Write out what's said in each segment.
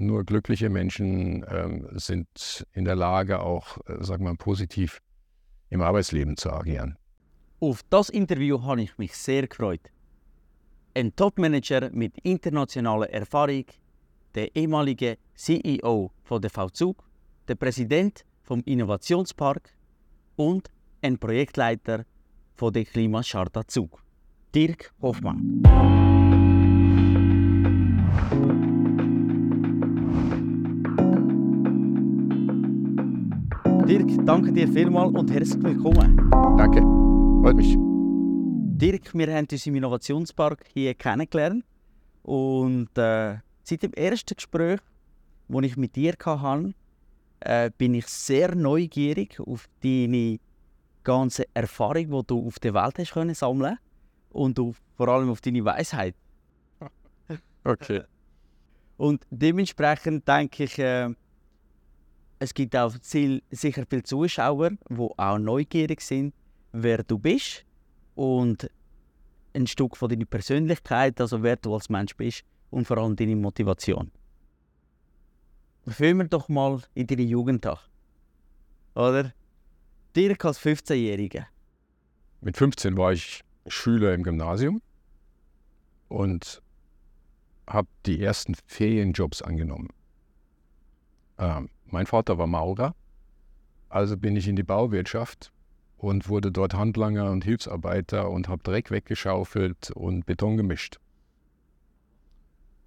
nur glückliche Menschen ähm, sind in der Lage, auch, äh, sagen wir mal, positiv im Arbeitsleben zu agieren. Auf das Interview habe ich mich sehr gefreut. Ein Topmanager mit internationaler Erfahrung, der ehemalige CEO von der VZUG, der Präsident vom Innovationspark und ein Projektleiter von der Klimascharta Zug, Dirk Hoffmann. Dirk, danke dir vielmals und herzlich willkommen. Danke, freut mich. Dirk, wir haben uns im Innovationspark hier kennengelernt und äh, seit dem ersten Gespräch, das ich mit dir hatte, äh, bin ich sehr neugierig auf deine ganze Erfahrung, die du auf der Welt hast können sammeln und auf, vor allem auf deine Weisheit. Okay. Und dementsprechend denke ich, äh, es gibt auch sicher viele Zuschauer, die auch neugierig sind, wer du bist und ein Stück von deiner Persönlichkeit, also wer du als Mensch bist und vor allem deine Motivation. Führen wir doch mal in deine Jugend an. Oder? Dirk als 15-Jähriger. Mit 15 war ich Schüler im Gymnasium und habe die ersten Ferienjobs angenommen. Ähm, mein Vater war Maurer, also bin ich in die Bauwirtschaft und wurde dort Handlanger und Hilfsarbeiter und habe Dreck weggeschaufelt und Beton gemischt.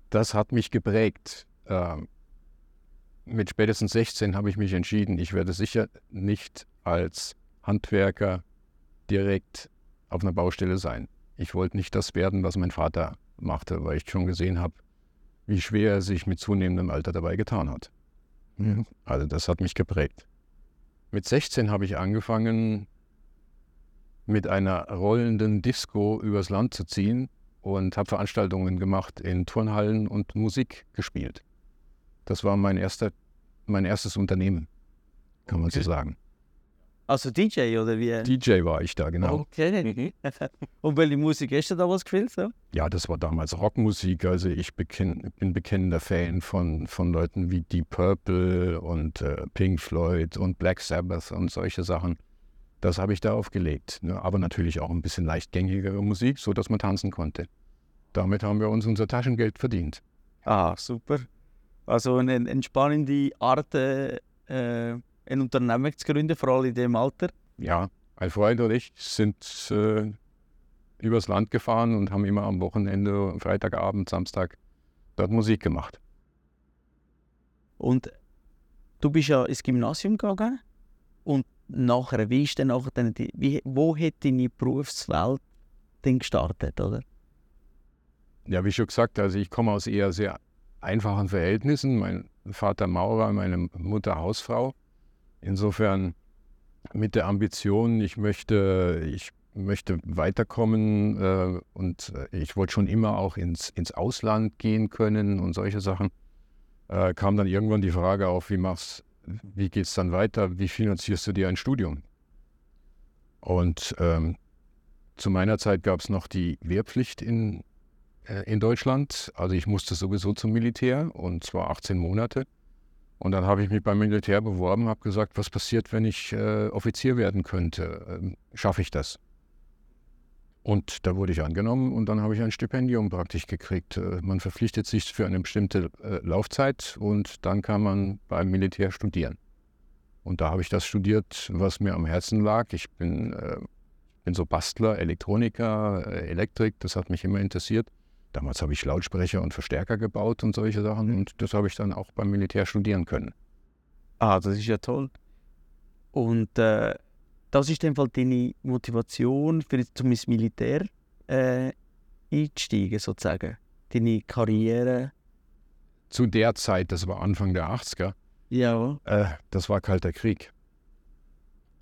Das hat mich geprägt. Ähm, mit spätestens 16 habe ich mich entschieden, ich werde sicher nicht als Handwerker direkt auf einer Baustelle sein. Ich wollte nicht das werden, was mein Vater machte, weil ich schon gesehen habe, wie schwer er sich mit zunehmendem Alter dabei getan hat. Mhm. Also das hat mich geprägt. Mit 16 habe ich angefangen, mit einer rollenden Disco übers Land zu ziehen und habe Veranstaltungen gemacht in Turnhallen und Musik gespielt. Das war mein, erster, mein erstes Unternehmen, kann okay. man so sagen. Also DJ oder wie? DJ war ich da, genau. Okay. Mhm. Und welche Musik hast du damals gespielt? So? Ja, das war damals Rockmusik. Also ich bekenn, bin bekennender Fan von, von Leuten wie Deep Purple und äh, Pink Floyd und Black Sabbath und solche Sachen. Das habe ich da aufgelegt. Ne? Aber natürlich auch ein bisschen leichtgängigere Musik, sodass man tanzen konnte. Damit haben wir uns unser Taschengeld verdient. Ah, super. Also eine entspannende Art, äh, ein Unternehmen zu gründen, vor allem in dem Alter? Ja, ein Freund und ich sind äh, übers Land gefahren und haben immer am Wochenende, Freitagabend, Samstag dort Musik gemacht. Und du bist ja ins Gymnasium gegangen und nachher, wie ist denn nachher die, wie, wo hat deine Berufswelt denn gestartet, oder? Ja, wie schon gesagt, also ich komme aus eher sehr einfachen Verhältnissen. Mein Vater Maurer, meine Mutter Hausfrau. Insofern mit der Ambition, ich möchte, ich möchte weiterkommen äh, und äh, ich wollte schon immer auch ins, ins Ausland gehen können und solche Sachen, äh, kam dann irgendwann die Frage auf, wie machst, wie geht es dann weiter, wie finanzierst du dir ein Studium? Und ähm, zu meiner Zeit gab es noch die Wehrpflicht in, äh, in Deutschland. Also ich musste sowieso zum Militär und zwar 18 Monate. Und dann habe ich mich beim Militär beworben, habe gesagt, was passiert, wenn ich äh, Offizier werden könnte? Ähm, Schaffe ich das? Und da wurde ich angenommen und dann habe ich ein Stipendium praktisch gekriegt. Äh, man verpflichtet sich für eine bestimmte äh, Laufzeit und dann kann man beim Militär studieren. Und da habe ich das studiert, was mir am Herzen lag. Ich bin, äh, bin so Bastler, Elektroniker, äh, Elektrik, das hat mich immer interessiert. Damals habe ich Lautsprecher und Verstärker gebaut und solche Sachen mhm. und das habe ich dann auch beim Militär studieren können. Ah, das ist ja toll. Und äh, das ist in Fall deine Motivation, für zum ins Militär äh, einzusteigen, sozusagen? Deine Karriere? Zu der Zeit, das war Anfang der 80er, ja. Äh, das war Kalter Krieg.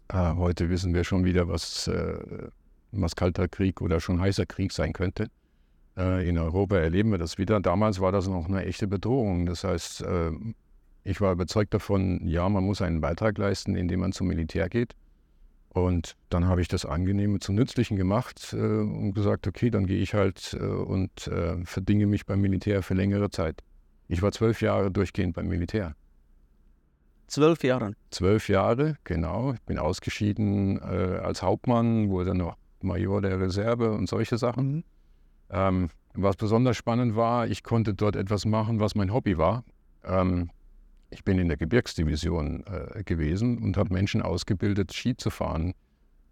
Äh, heute wissen wir schon wieder, was, äh, was Kalter Krieg oder schon heißer Krieg sein könnte. Äh, in Europa erleben wir das wieder. Damals war das noch eine echte Bedrohung. Das heißt, äh, ich war überzeugt davon, ja, man muss einen Beitrag leisten, indem man zum Militär geht. Und dann habe ich das Angenehme zum Nützlichen gemacht äh, und gesagt, okay, dann gehe ich halt und verdinge mich beim Militär für längere Zeit. Ich war zwölf Jahre durchgehend beim Militär. Zwölf Jahre? Zwölf Jahre, genau. Ich bin ausgeschieden als Hauptmann, wurde noch Major der Reserve und solche Sachen. Mhm. Ähm, was besonders spannend war, ich konnte dort etwas machen, was mein Hobby war. Ähm, ich bin in der Gebirgsdivision äh, gewesen und habe Menschen ausgebildet, Ski zu fahren,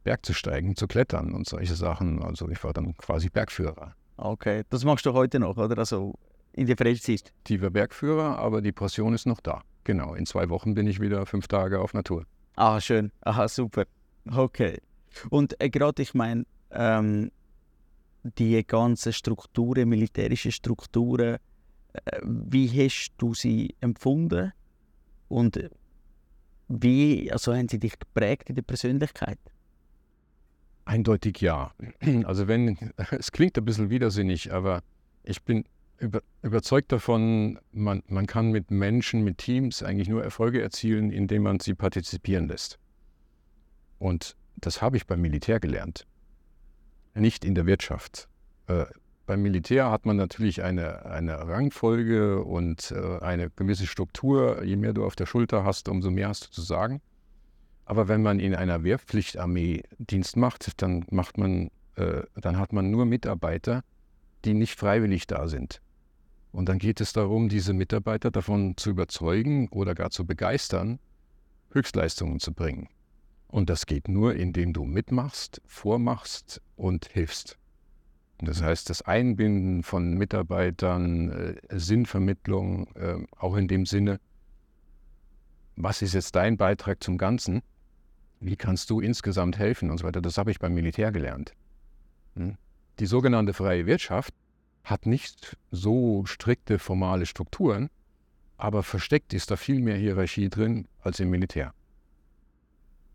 Berg zu steigen, zu klettern und solche Sachen. Also ich war dann quasi Bergführer. Okay, das machst du heute noch, oder? Also in der Freizeit? Tiefer Bergführer, aber die Passion ist noch da. Genau, in zwei Wochen bin ich wieder fünf Tage auf Natur. Ah, schön. Aha, super. Okay. Und äh, gerade, ich meine, ähm, die ganzen Strukturen, militärische Strukturen, äh, wie hast du sie empfunden? Und wie also haben sie dich geprägt in der Persönlichkeit? Eindeutig ja. Also wenn, es klingt ein bisschen widersinnig, aber ich bin über, überzeugt davon, man, man kann mit Menschen, mit Teams eigentlich nur Erfolge erzielen, indem man sie partizipieren lässt. Und das habe ich beim Militär gelernt, nicht in der Wirtschaft. Äh, beim Militär hat man natürlich eine, eine Rangfolge und äh, eine gewisse Struktur. Je mehr du auf der Schulter hast, umso mehr hast du zu sagen. Aber wenn man in einer Wehrpflichtarmee Dienst macht, dann, macht man, äh, dann hat man nur Mitarbeiter, die nicht freiwillig da sind. Und dann geht es darum, diese Mitarbeiter davon zu überzeugen oder gar zu begeistern, Höchstleistungen zu bringen. Und das geht nur, indem du mitmachst, vormachst und hilfst. Das heißt, das Einbinden von Mitarbeitern, äh, Sinnvermittlung, äh, auch in dem Sinne, was ist jetzt dein Beitrag zum Ganzen? Wie kannst du insgesamt helfen und so weiter? Das habe ich beim Militär gelernt. Hm? Die sogenannte freie Wirtschaft hat nicht so strikte formale Strukturen, aber versteckt ist da viel mehr Hierarchie drin als im Militär.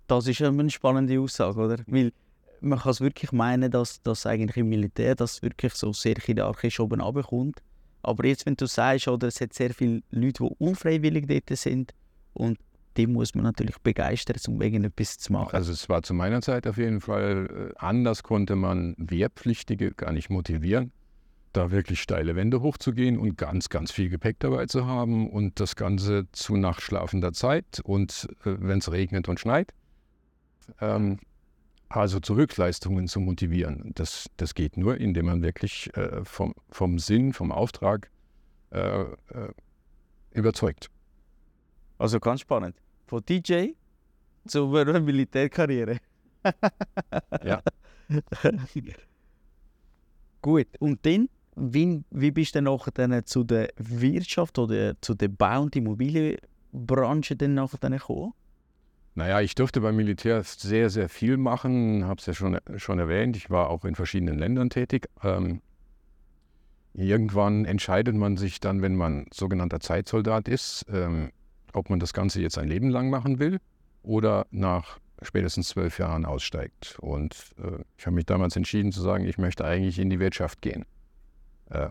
Das ist eine spannende Aussage, oder? Weil man kann es wirklich meinen, dass das eigentlich im Militär das wirklich so sehr hierarchisch oben abkommt. Aber jetzt, wenn du sagst, oder es hat sehr viele Leute, die unfreiwillig dort sind und die muss man natürlich begeistern, um irgendetwas zu machen. Also es war zu meiner Zeit auf jeden Fall äh, anders, konnte man Wehrpflichtige gar nicht motivieren, da wirklich steile Wände hochzugehen und ganz, ganz viel Gepäck dabei zu haben und das Ganze zu nachtschlafender Zeit und äh, wenn es regnet und schneit. Ähm, also zu Höchstleistungen zu motivieren. Das, das geht nur, indem man wirklich äh, vom, vom Sinn, vom Auftrag äh, äh, überzeugt. Also ganz spannend. Von DJ zur Militärkarriere. ja. Gut, und dann, wie, wie bist du dann nachher zu der Wirtschaft oder zu der Bau- und Immobilienbranche dann nachher gekommen? Naja, ich durfte beim Militär sehr, sehr viel machen, habe es ja schon, schon erwähnt. Ich war auch in verschiedenen Ländern tätig. Ähm, irgendwann entscheidet man sich dann, wenn man sogenannter Zeitsoldat ist, ähm, ob man das Ganze jetzt ein Leben lang machen will oder nach spätestens zwölf Jahren aussteigt. Und äh, ich habe mich damals entschieden zu sagen, ich möchte eigentlich in die Wirtschaft gehen. Äh,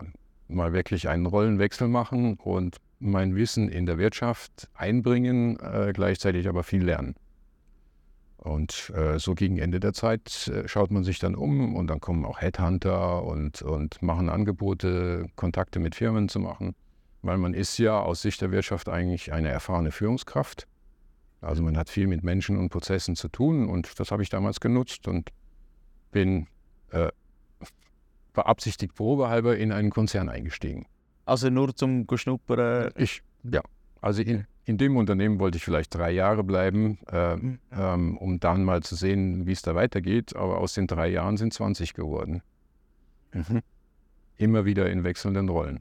mal wirklich einen Rollenwechsel machen und mein Wissen in der Wirtschaft einbringen, äh, gleichzeitig aber viel lernen. Und äh, so gegen Ende der Zeit äh, schaut man sich dann um und dann kommen auch Headhunter und, und machen Angebote, Kontakte mit Firmen zu machen, weil man ist ja aus Sicht der Wirtschaft eigentlich eine erfahrene Führungskraft. Also man hat viel mit Menschen und Prozessen zu tun und das habe ich damals genutzt und bin äh, beabsichtigt probehalber in einen Konzern eingestiegen. Also nur zum Schnuppern? Ich, ja. Also in, in dem Unternehmen wollte ich vielleicht drei Jahre bleiben, äh, mhm. ähm, um dann mal zu sehen, wie es da weitergeht. Aber aus den drei Jahren sind 20 geworden. Mhm. Immer wieder in wechselnden Rollen.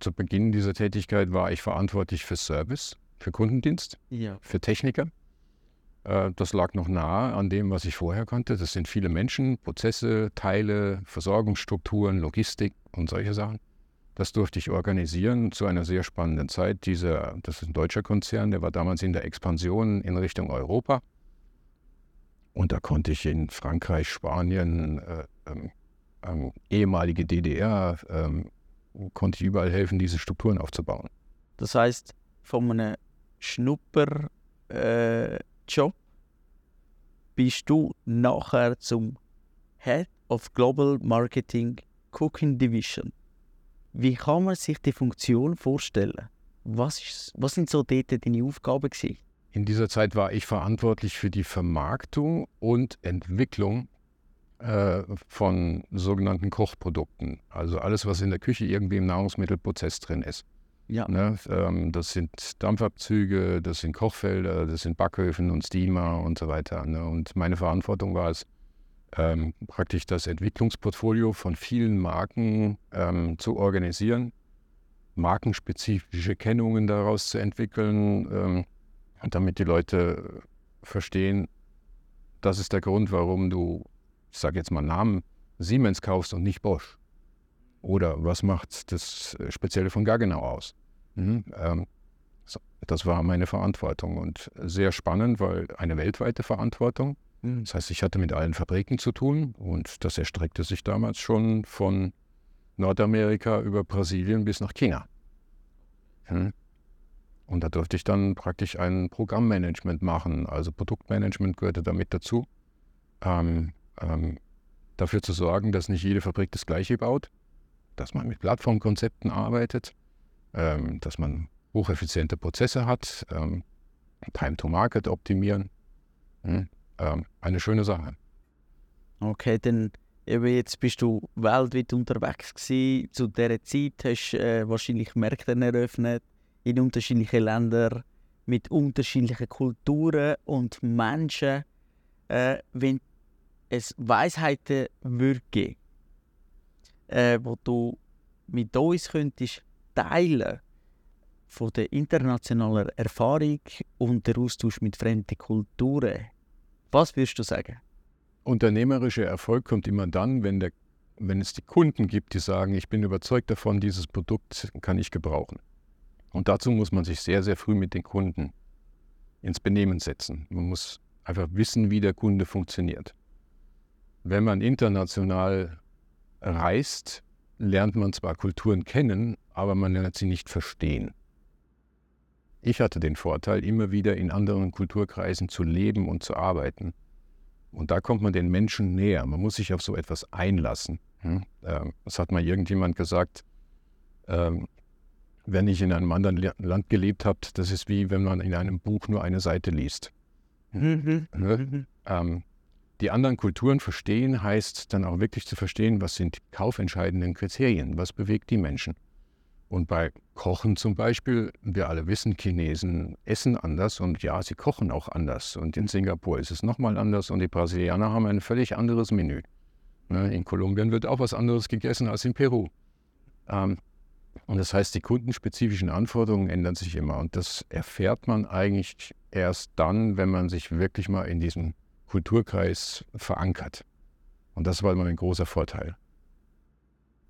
Zu Beginn dieser Tätigkeit war ich verantwortlich für Service, für Kundendienst, ja. für Techniker. Äh, das lag noch nahe an dem, was ich vorher konnte. Das sind viele Menschen, Prozesse, Teile, Versorgungsstrukturen, Logistik und solche Sachen. Das durfte ich organisieren zu einer sehr spannenden Zeit. Dieser, das ist ein deutscher Konzern, der war damals in der Expansion in Richtung Europa. Und da konnte ich in Frankreich, Spanien, äh, ähm, ähm, ehemalige DDR, ähm, konnte ich überall helfen, diese Strukturen aufzubauen. Das heißt, von einem Schnupperjob äh, bist du nachher zum Head of Global Marketing Cooking Division Wie kann man sich die Funktion vorstellen? Was, ist, was sind so dort deine Aufgaben gewesen? In dieser Zeit war ich verantwortlich für die Vermarktung und Entwicklung äh, von sogenannten Kochprodukten. Also alles, was in der Küche irgendwie im Nahrungsmittelprozess drin ist. Ja. Ne? Ähm, das sind Dampfabzüge, das sind Kochfelder, das sind Backöfen und Steamer und so weiter. Ne? Und meine Verantwortung war es, ähm, praktisch das Entwicklungsportfolio von vielen Marken ähm, zu organisieren, markenspezifische Kennungen daraus zu entwickeln, ähm, damit die Leute verstehen, das ist der Grund, warum du, ich sage jetzt mal Namen, Siemens kaufst und nicht Bosch. Oder was macht das Spezielle von Gaggenau aus? Mhm, ähm, das war meine Verantwortung und sehr spannend, weil eine weltweite Verantwortung. Mhm. Das heißt, ich hatte mit allen Fabriken zu tun und das erstreckte sich damals schon von Nordamerika über Brasilien bis nach China. Mhm. Und da durfte ich dann praktisch ein Programmmanagement machen. Also Produktmanagement gehörte damit dazu. Ähm, ähm, dafür zu sorgen, dass nicht jede Fabrik das Gleiche baut, dass man mit Plattformkonzepten arbeitet, ähm, dass man hocheffiziente Prozesse hat, ähm, Time to Market optimieren. Hm, ähm, eine schöne Sache. Okay, dann eben jetzt bist du weltweit unterwegs gewesen. Zu dieser Zeit hast du äh, wahrscheinlich Märkte eröffnet in unterschiedlichen Ländern mit unterschiedlichen Kulturen und Menschen. Äh, wenn es Weisheiten würde geben, äh, wo du mit uns könntest teilen von der internationalen Erfahrung und der Austausch mit fremden Kulturen. Was würdest du sagen? Unternehmerischer Erfolg kommt immer dann, wenn, der, wenn es die Kunden gibt, die sagen, ich bin überzeugt davon, dieses Produkt kann ich gebrauchen. Und dazu muss man sich sehr, sehr früh mit den Kunden ins Benehmen setzen. Man muss einfach wissen, wie der Kunde funktioniert. Wenn man international reist, lernt man zwar Kulturen kennen, aber man lernt sie nicht verstehen. Ich hatte den Vorteil, immer wieder in anderen Kulturkreisen zu leben und zu arbeiten. Und da kommt man den Menschen näher. Man muss sich auf so etwas einlassen. Hm? Ähm, das hat mal irgendjemand gesagt, ähm, wenn ich in einem anderen Land gelebt habe, das ist wie wenn man in einem Buch nur eine Seite liest. Mhm. Ne? Mhm. Ähm, die anderen Kulturen verstehen heißt dann auch wirklich zu verstehen, was sind die kaufentscheidenden Kriterien, was bewegt die Menschen. Und bei Kochen zum Beispiel, wir alle wissen, Chinesen essen anders und ja, sie kochen auch anders. Und in Singapur ist es nochmal anders und die Brasilianer haben ein völlig anderes Menü. Ne, in Kolumbien wird auch was anderes gegessen als in Peru. Ähm, und das heißt, die kundenspezifischen Anforderungen ändern sich immer. Und das erfährt man eigentlich erst dann, wenn man sich wirklich mal in diesem Kulturkreis verankert. Und das war immer ein großer Vorteil.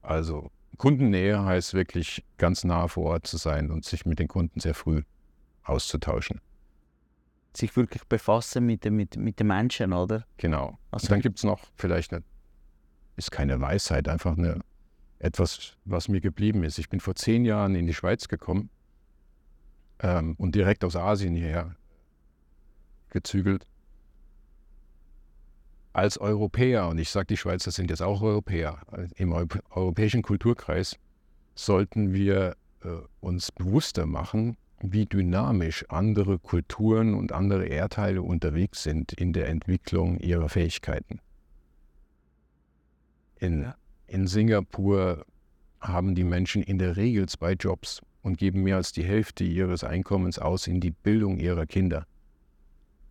Also Kundennähe heißt wirklich ganz nah vor Ort zu sein und sich mit den Kunden sehr früh auszutauschen. Sich wirklich befassen mit, mit, mit den Menschen, oder? Genau. Also und dann gibt es noch vielleicht eine, ist keine Weisheit, einfach eine, etwas, was mir geblieben ist. Ich bin vor zehn Jahren in die Schweiz gekommen ähm, und direkt aus Asien hierher gezügelt als Europäer, und ich sage, die Schweizer sind jetzt auch Europäer, im europäischen Kulturkreis sollten wir äh, uns bewusster machen, wie dynamisch andere Kulturen und andere Erdteile unterwegs sind in der Entwicklung ihrer Fähigkeiten. In, in Singapur haben die Menschen in der Regel zwei Jobs und geben mehr als die Hälfte ihres Einkommens aus in die Bildung ihrer Kinder.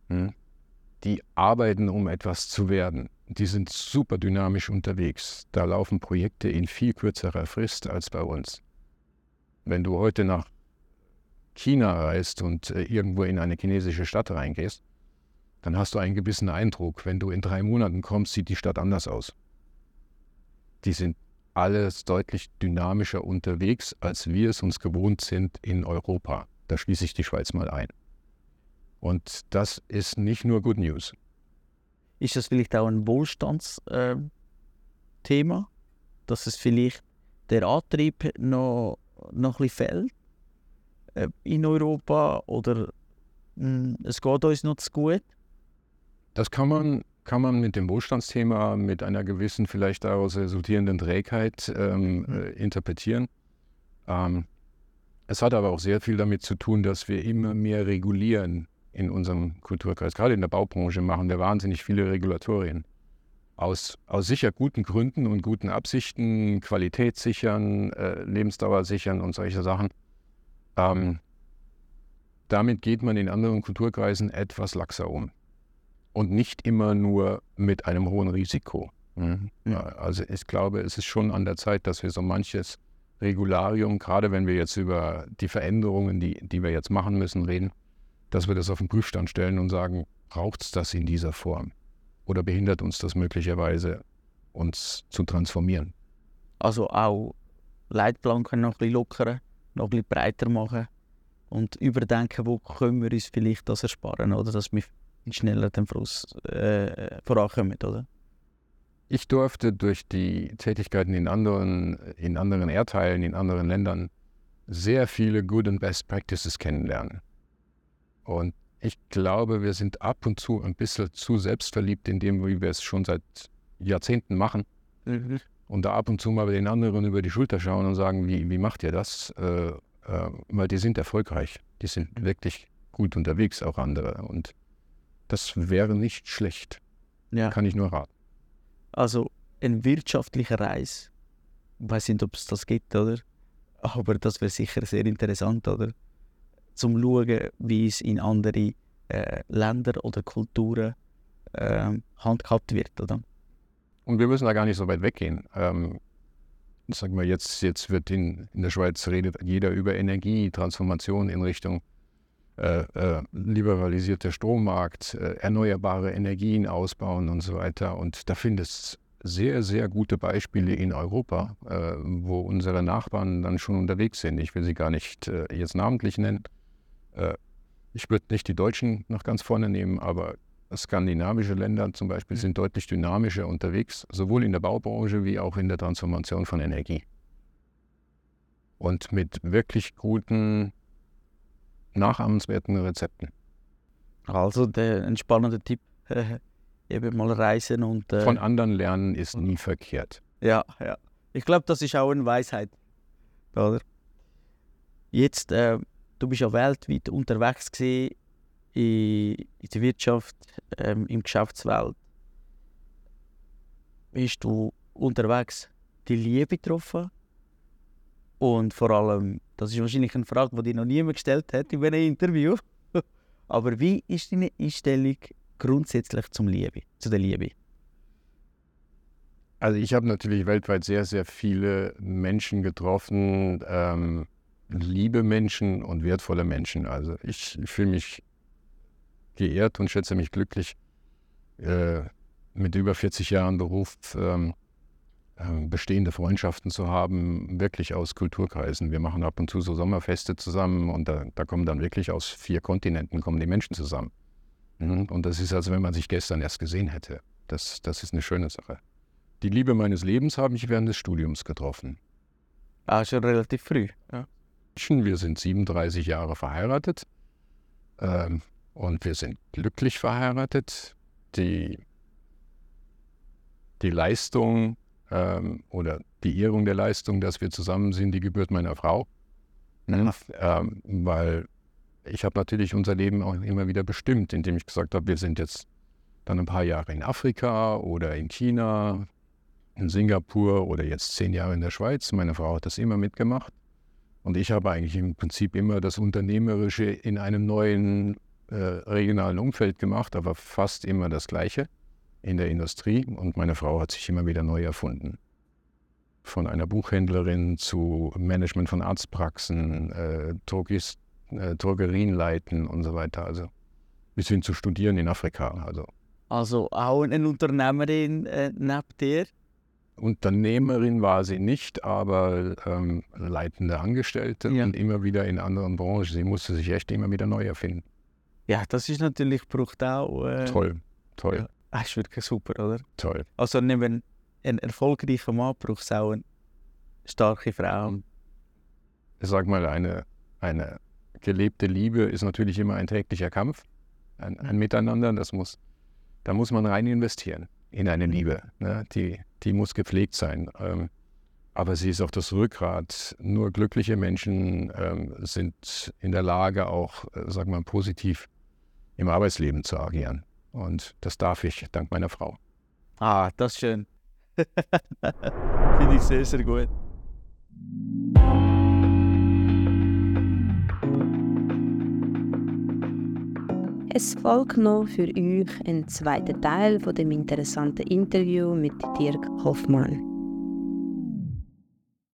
Hm? Die arbeiten, um etwas zu werden. Die sind super dynamisch unterwegs. Da laufen Projekte in viel kürzerer Frist als bei uns. Wenn du heute nach China reist und äh, irgendwo in eine chinesische Stadt reingehst, dann hast du einen gewissen Eindruck. Wenn du in drei Monaten kommst, sieht die Stadt anders aus. Die sind alles deutlich dynamischer unterwegs, als wir es uns gewohnt sind in Europa. Da schließe ich die Schweiz mal ein. Und das ist nicht nur Good News. Ist das vielleicht auch ein Wohlstandsthema, äh, dass es vielleicht der Antrieb noch, noch ein bisschen fehlt äh, in Europa oder mh, hm, es geht uns noch zu gut? Das kann man, kann man mit dem Wohlstandsthema, mit einer gewissen vielleicht daraus resultierenden Trägheit ähm, mhm. äh, interpretieren. Ähm, es hat aber auch sehr viel damit zu tun, dass wir immer mehr regulieren in unserem Kulturkreis. Gerade in der Baubranche machen wir wahnsinnig viele Regulatorien. Aus, aus sicher guten Gründen und guten Absichten, Qualität sichern, äh, Lebensdauer sichern und solche Sachen. Ähm, damit geht man in anderen Kulturkreisen etwas laxer um. Und nicht immer nur mit einem hohen Risiko. Mhm. Ja, also ich glaube, es ist schon an der Zeit, dass wir so manches Regularium, gerade wenn wir jetzt über die Veränderungen, die, die wir jetzt machen müssen, reden, dass wir das auf den Prüfstand stellen und sagen, braucht es das in dieser Form? Oder behindert uns das möglicherweise, uns zu transformieren? Also auch Leitplanken noch ein bisschen lockern, noch ein bisschen breiter machen und überdenken, wo können wir uns vielleicht das ersparen, oder dass wir schneller den Fluss äh, vorankommen, oder? Ich durfte durch die Tätigkeiten in anderen, in anderen Erdteilen, in anderen Ländern sehr viele Good and Best Practices kennenlernen. Und ich glaube, wir sind ab und zu ein bisschen zu selbstverliebt in dem, wie wir es schon seit Jahrzehnten machen. Mhm. Und da ab und zu mal den anderen über die Schulter schauen und sagen, wie, wie macht ihr das? Äh, äh, weil die sind erfolgreich. Die sind wirklich gut unterwegs, auch andere. Und das wäre nicht schlecht. Ja. Kann ich nur raten. Also ein wirtschaftlicher Reis. Ich weiß nicht, ob es das gibt, oder? Aber das wäre sicher sehr interessant, oder? Zum schauen, wie es in andere äh, Länder oder Kulturen äh, handhabt wird, oder? Und wir müssen da gar nicht so weit weggehen. Ähm, sagen wir jetzt, jetzt wird in, in der Schweiz redet jeder über Energietransformation in Richtung äh, äh, liberalisierter Strommarkt, äh, erneuerbare Energien ausbauen und so weiter. Und da findest es sehr, sehr gute Beispiele in Europa, äh, wo unsere Nachbarn dann schon unterwegs sind. Ich will sie gar nicht äh, jetzt namentlich nennen. Äh, ich würde nicht die Deutschen noch ganz vorne nehmen, aber skandinavische Länder zum Beispiel mhm. sind deutlich dynamischer unterwegs, sowohl in der Baubranche wie auch in der Transformation von Energie. Und mit wirklich guten nachahmenswerten Rezepten. Also der, ein spannender Tipp, eben mal reisen und... Äh, Von anderen lernen ist nie verkehrt. Ja, ja. Ich glaube, das ist auch eine Weisheit. Oder? Jetzt, äh, du bist ja weltweit unterwegs gewesen, in, in der Wirtschaft, ähm, im Geschäftswelt. Bist du unterwegs die Liebe getroffen? Und vor allem, das ist wahrscheinlich eine Frage, die dir noch niemand gestellt hat in einem Interview. Aber wie ist deine Einstellung grundsätzlich zum Liebe, zu der Liebe? Also ich habe natürlich weltweit sehr, sehr viele Menschen getroffen, ähm, liebe Menschen und wertvolle Menschen. Also ich, ich fühle mich geehrt und schätze mich glücklich, äh, mit über 40 Jahren Beruf ähm, ähm, bestehende Freundschaften zu haben, wirklich aus Kulturkreisen. Wir machen ab und zu so Sommerfeste zusammen und da, da kommen dann wirklich aus vier Kontinenten kommen die Menschen zusammen. Mhm. Und das ist, als wenn man sich gestern erst gesehen hätte. Das, das ist eine schöne Sache. Die Liebe meines Lebens habe ich während des Studiums getroffen. Ah, schon relativ früh. Ja. Wir sind 37 Jahre verheiratet ähm, und wir sind glücklich verheiratet. Die, die Leistung ähm, oder die Ehrung der Leistung, dass wir zusammen sind, die gebührt meiner Frau. Ne? Ähm, weil ich habe natürlich unser Leben auch immer wieder bestimmt, indem ich gesagt habe, wir sind jetzt dann ein paar Jahre in Afrika oder in China, in Singapur oder jetzt zehn Jahre in der Schweiz. Meine Frau hat das immer mitgemacht. Und ich habe eigentlich im Prinzip immer das Unternehmerische in einem neuen äh, regionalen Umfeld gemacht, aber fast immer das Gleiche in der Industrie und meine Frau hat sich immer wieder neu erfunden. Von einer Buchhändlerin zu Management von Arztpraxen, äh, äh, Drogerien leiten und so weiter. Also bis hin zu studieren in Afrika. Also, also auch eine Unternehmerin äh, neben dir? Unternehmerin war sie nicht, aber ähm, leitende Angestellte ja. und immer wieder in anderen Branchen. Sie musste sich echt immer wieder neu erfinden. Ja, das ist natürlich braucht auch. Äh, toll, toll. Ja. Das ist wirklich super, oder? Toll. Also neben einem erfolgreichen Mann braucht es auch eine starke Frau. Ich sag mal, eine, eine gelebte Liebe ist natürlich immer ein täglicher Kampf, ein, ein Miteinander. Das muss, da muss man rein investieren in eine Liebe. Ne? Die, die muss gepflegt sein. Ähm, aber sie ist auch das Rückgrat. Nur glückliche Menschen ähm, sind in der Lage, auch, äh, sagen wir mal, positiv im Arbeitsleben zu agieren. Und das darf ich, dank meiner Frau. Ah, das ist schön. Finde ich sehr, sehr gut. Es folgt noch für euch ein zweiter Teil von dem interessanten Interview mit Dirk Hoffmann.